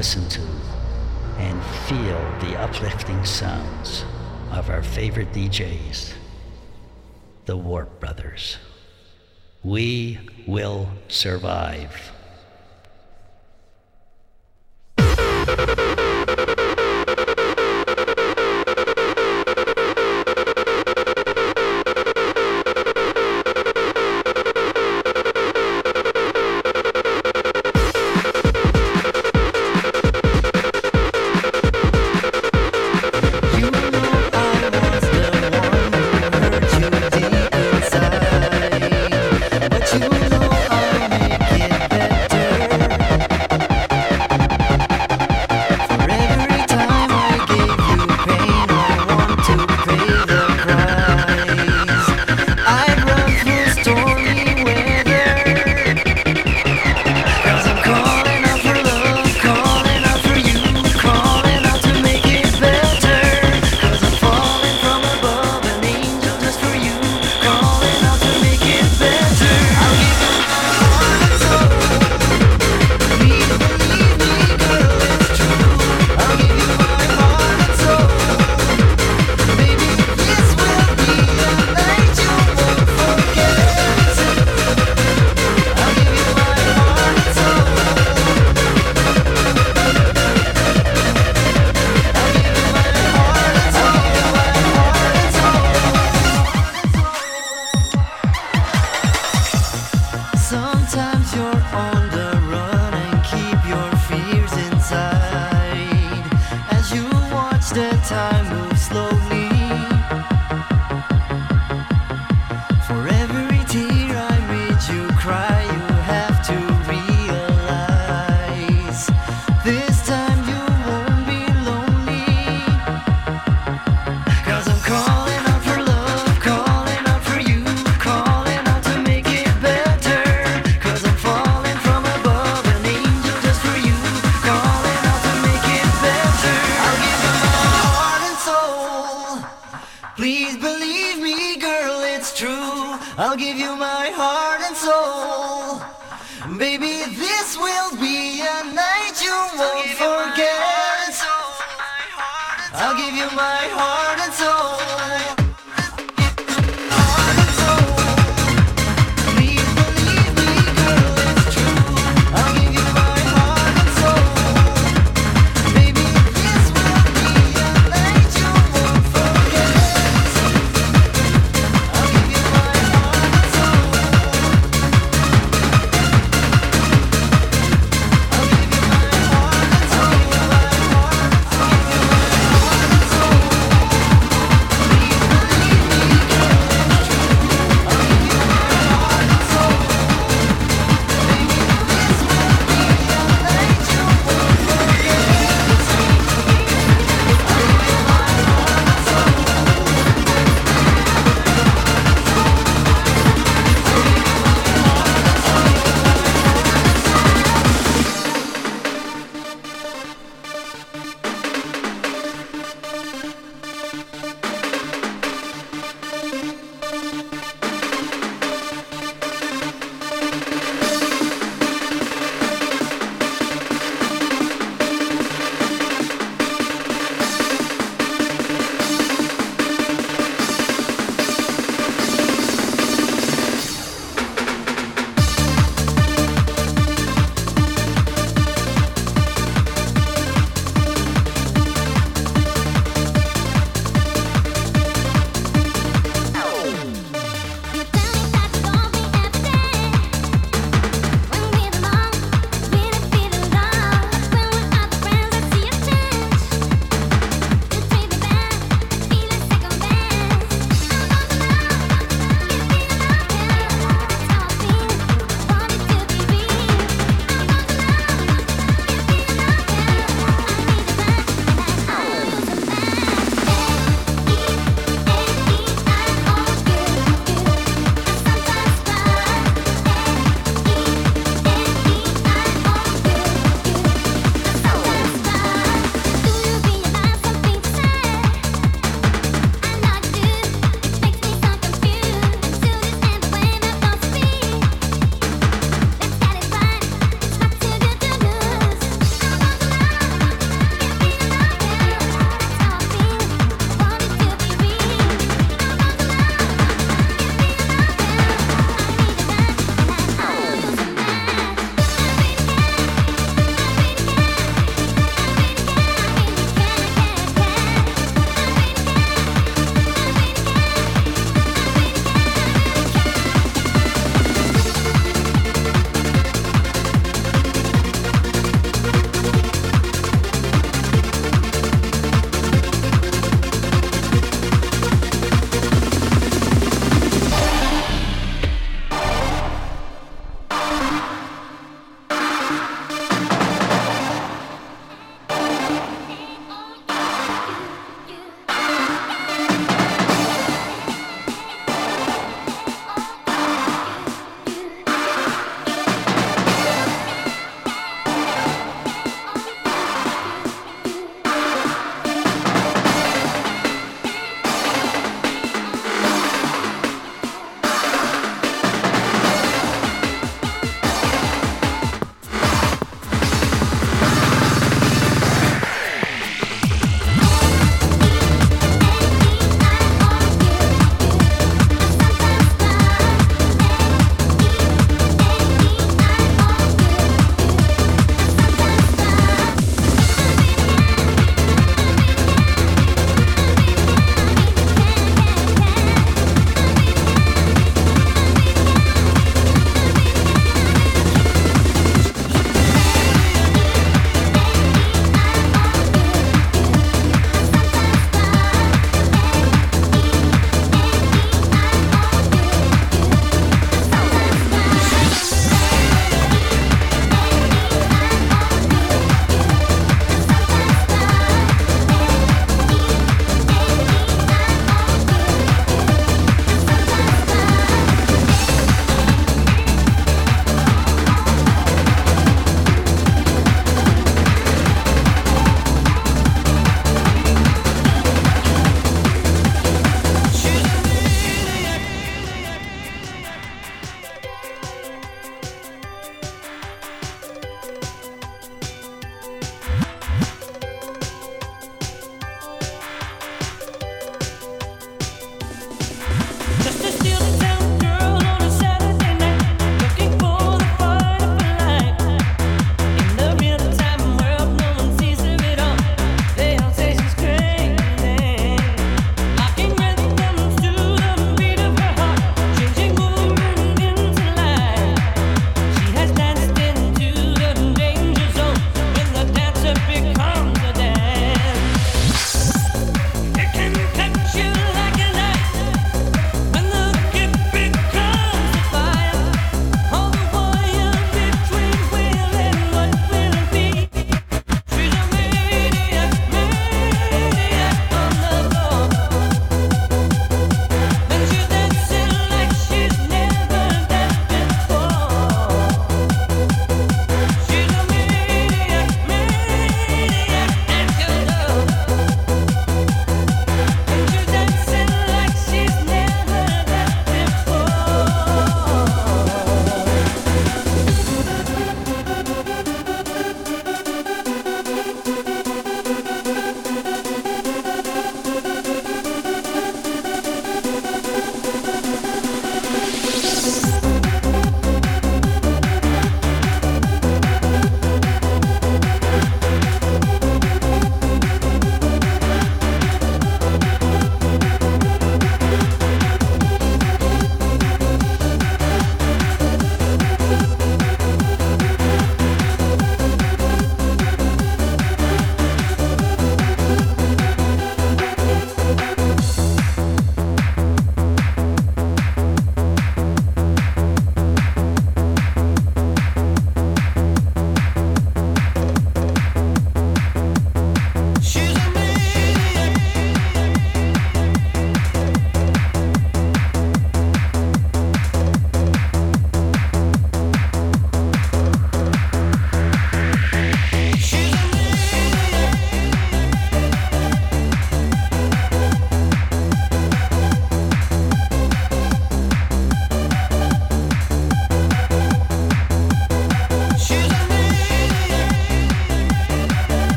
listen to and feel the uplifting sounds of our favorite DJs, the Warp Brothers. We will survive.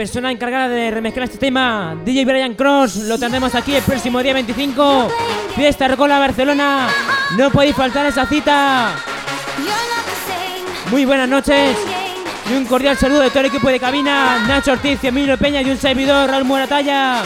Persona encargada de remezclar este tema, DJ Brian Cross, lo tendremos aquí el próximo día 25. Fiesta Recola Barcelona. No podéis faltar esa cita. Muy buenas noches. Y un cordial saludo de todo el equipo de cabina. Nacho Ortiz, Emilio Peña y un servidor, Raúl Muratalla.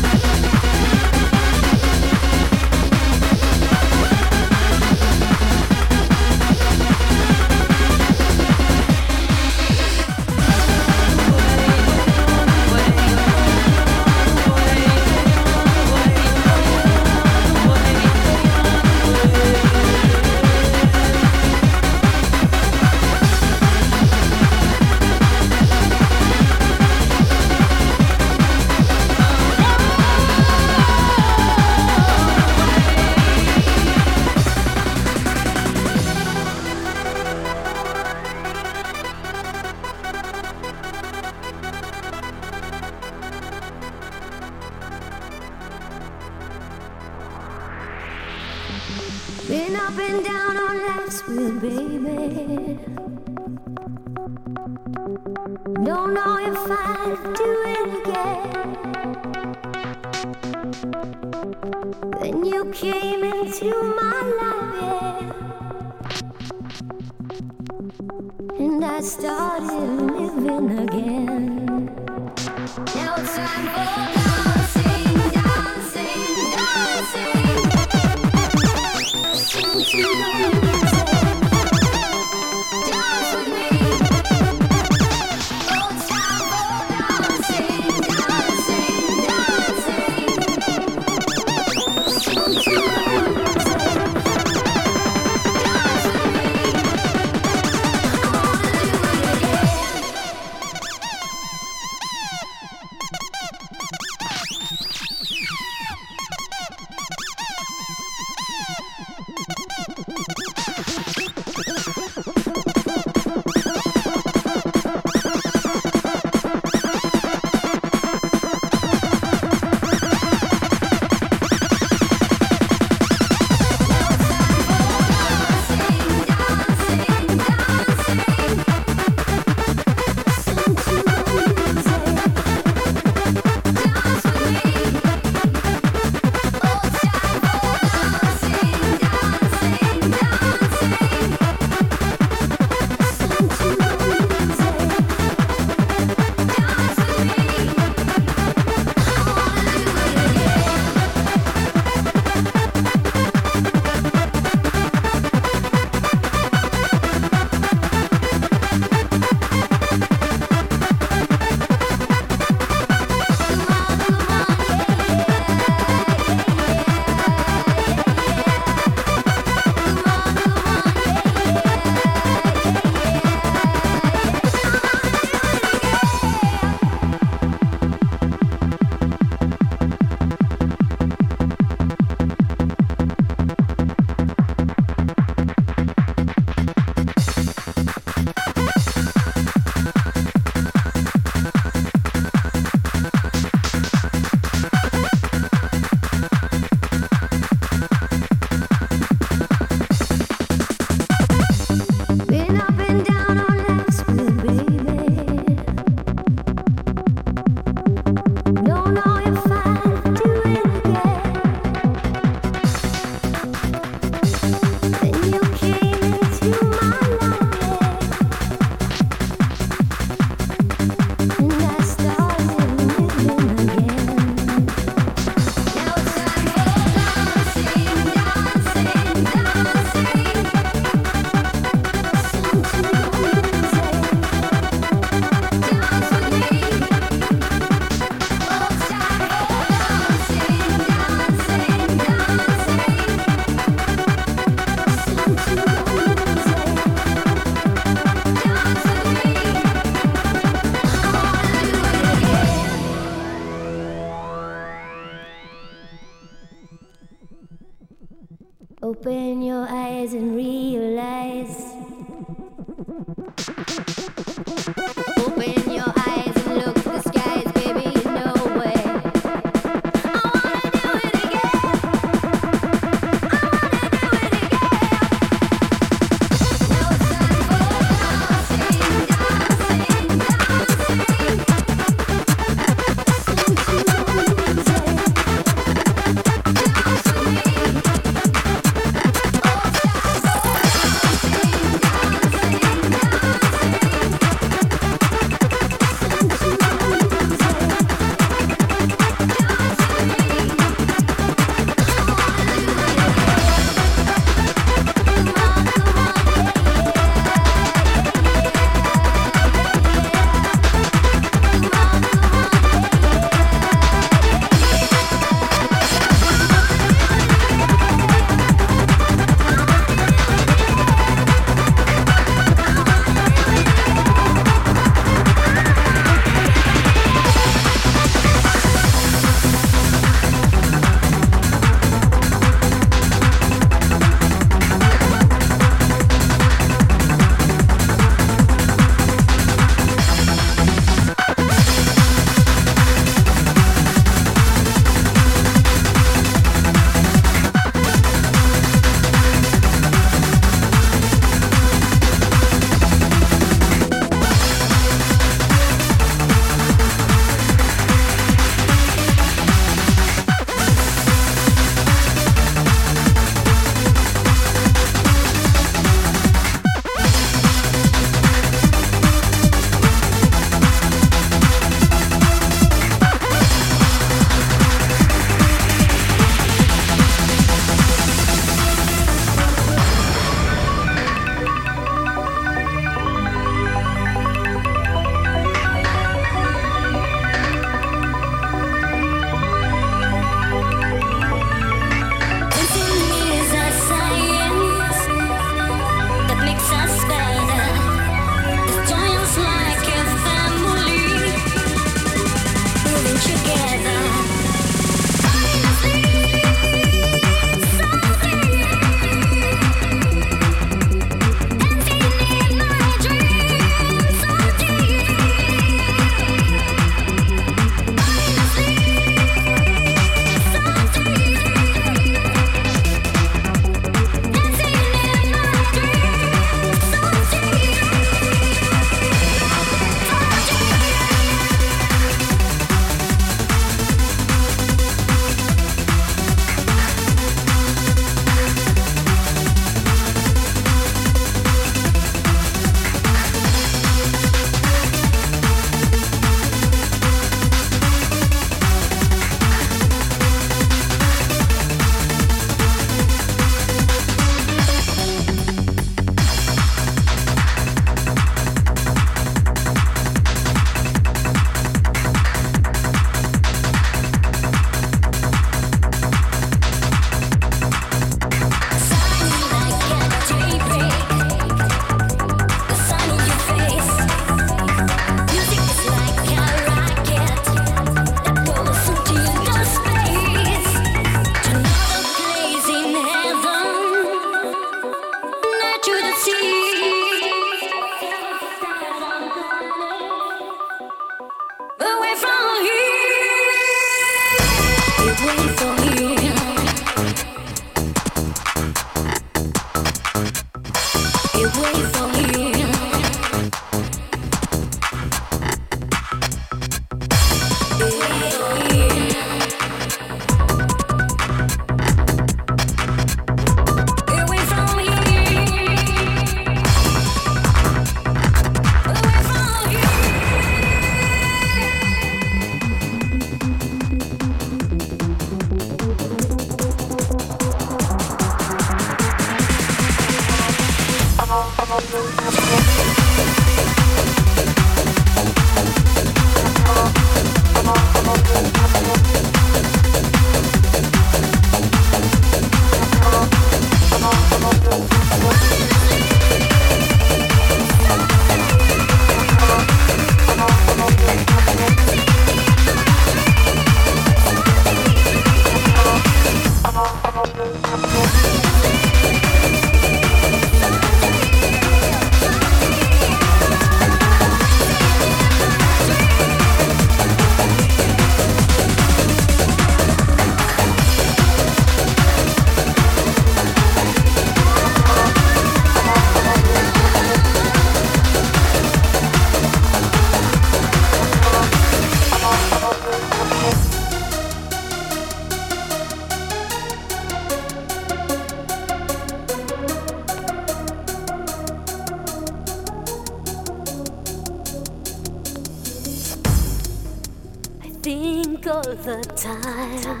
the time.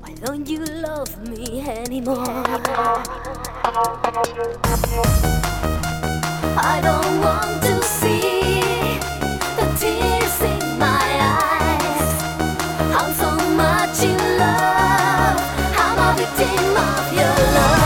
Why don't you love me anymore? I don't want to see the tears in my eyes. I'm so much in love. I'm a victim of your love.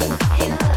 I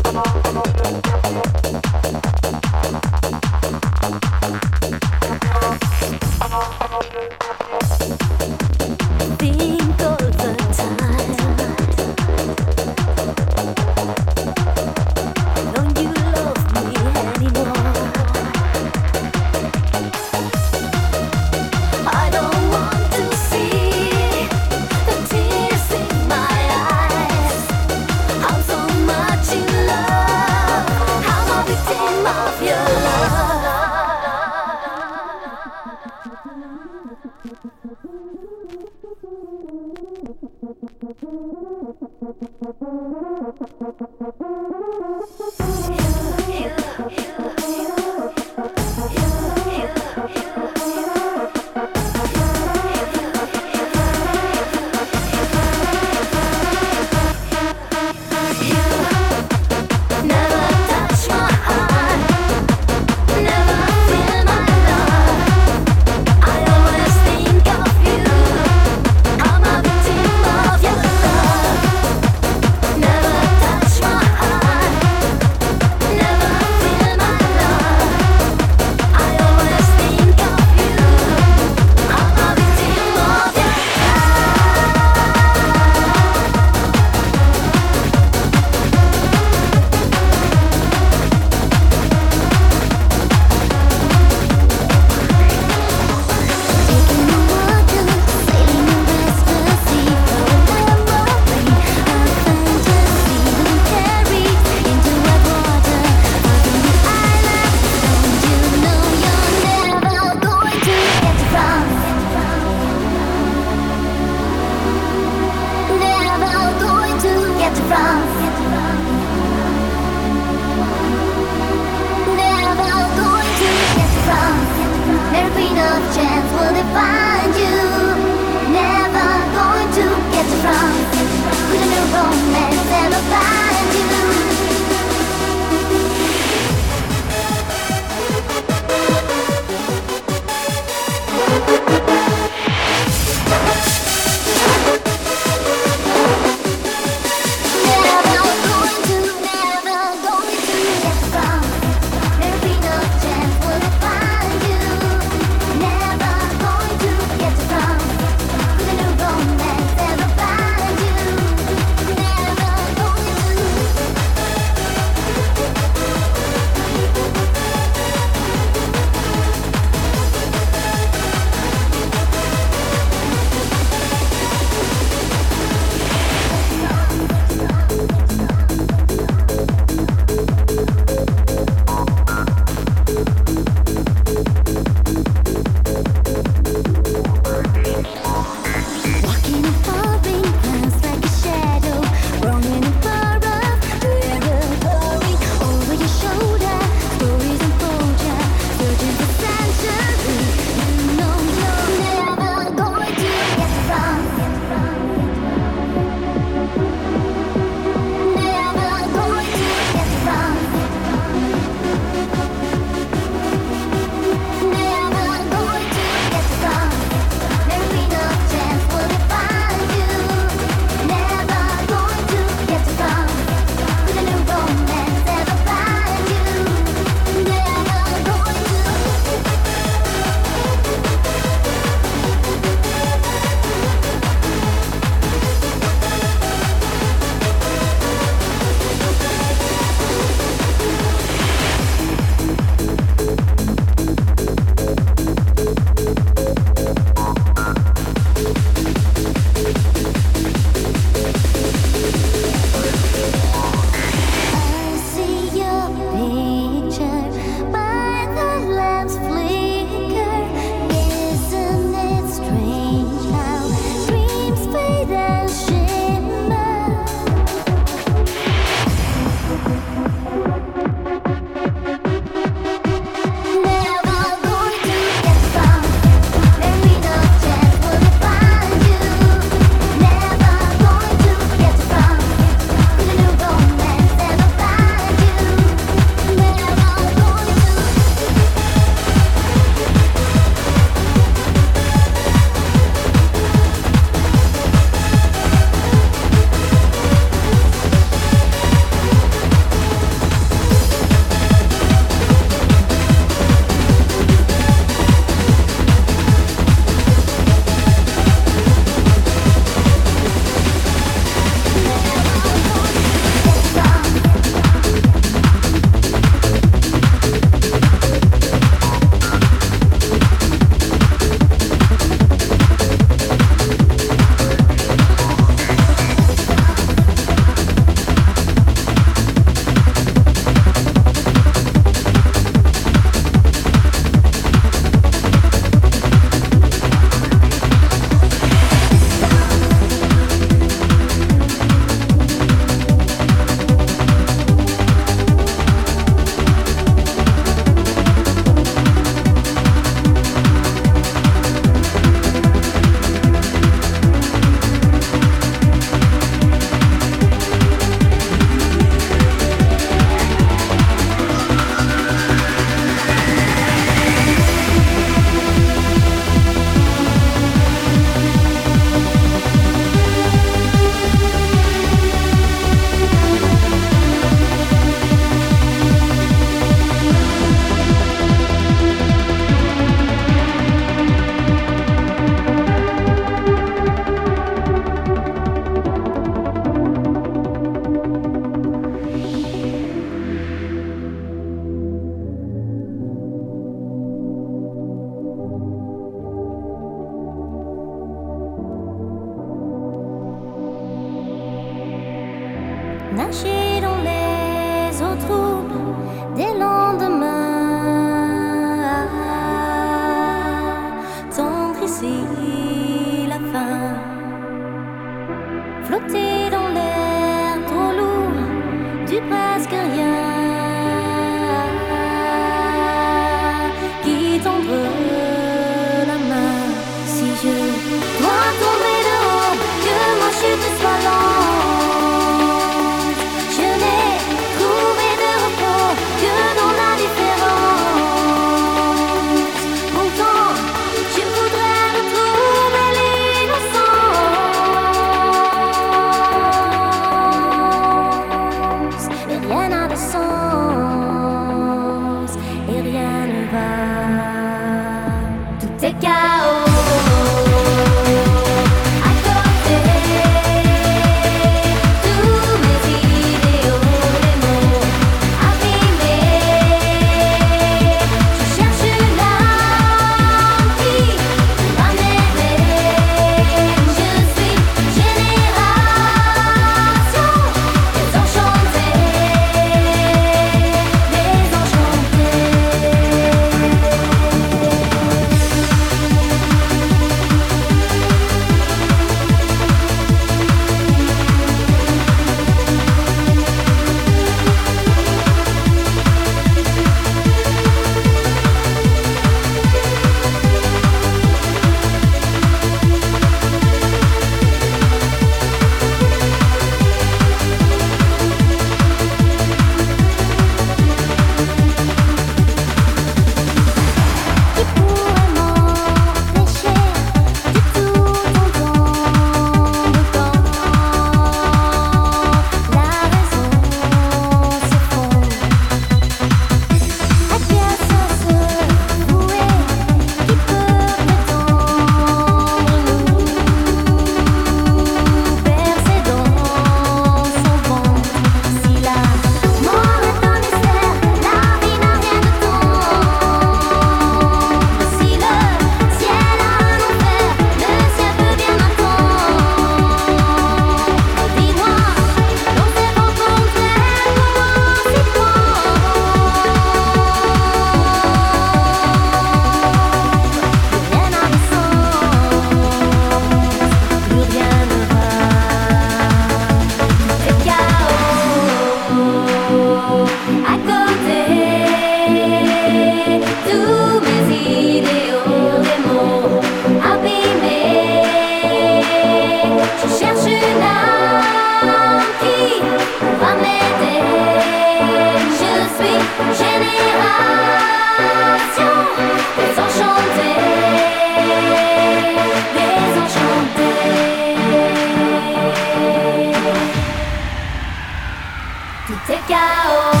Cacau.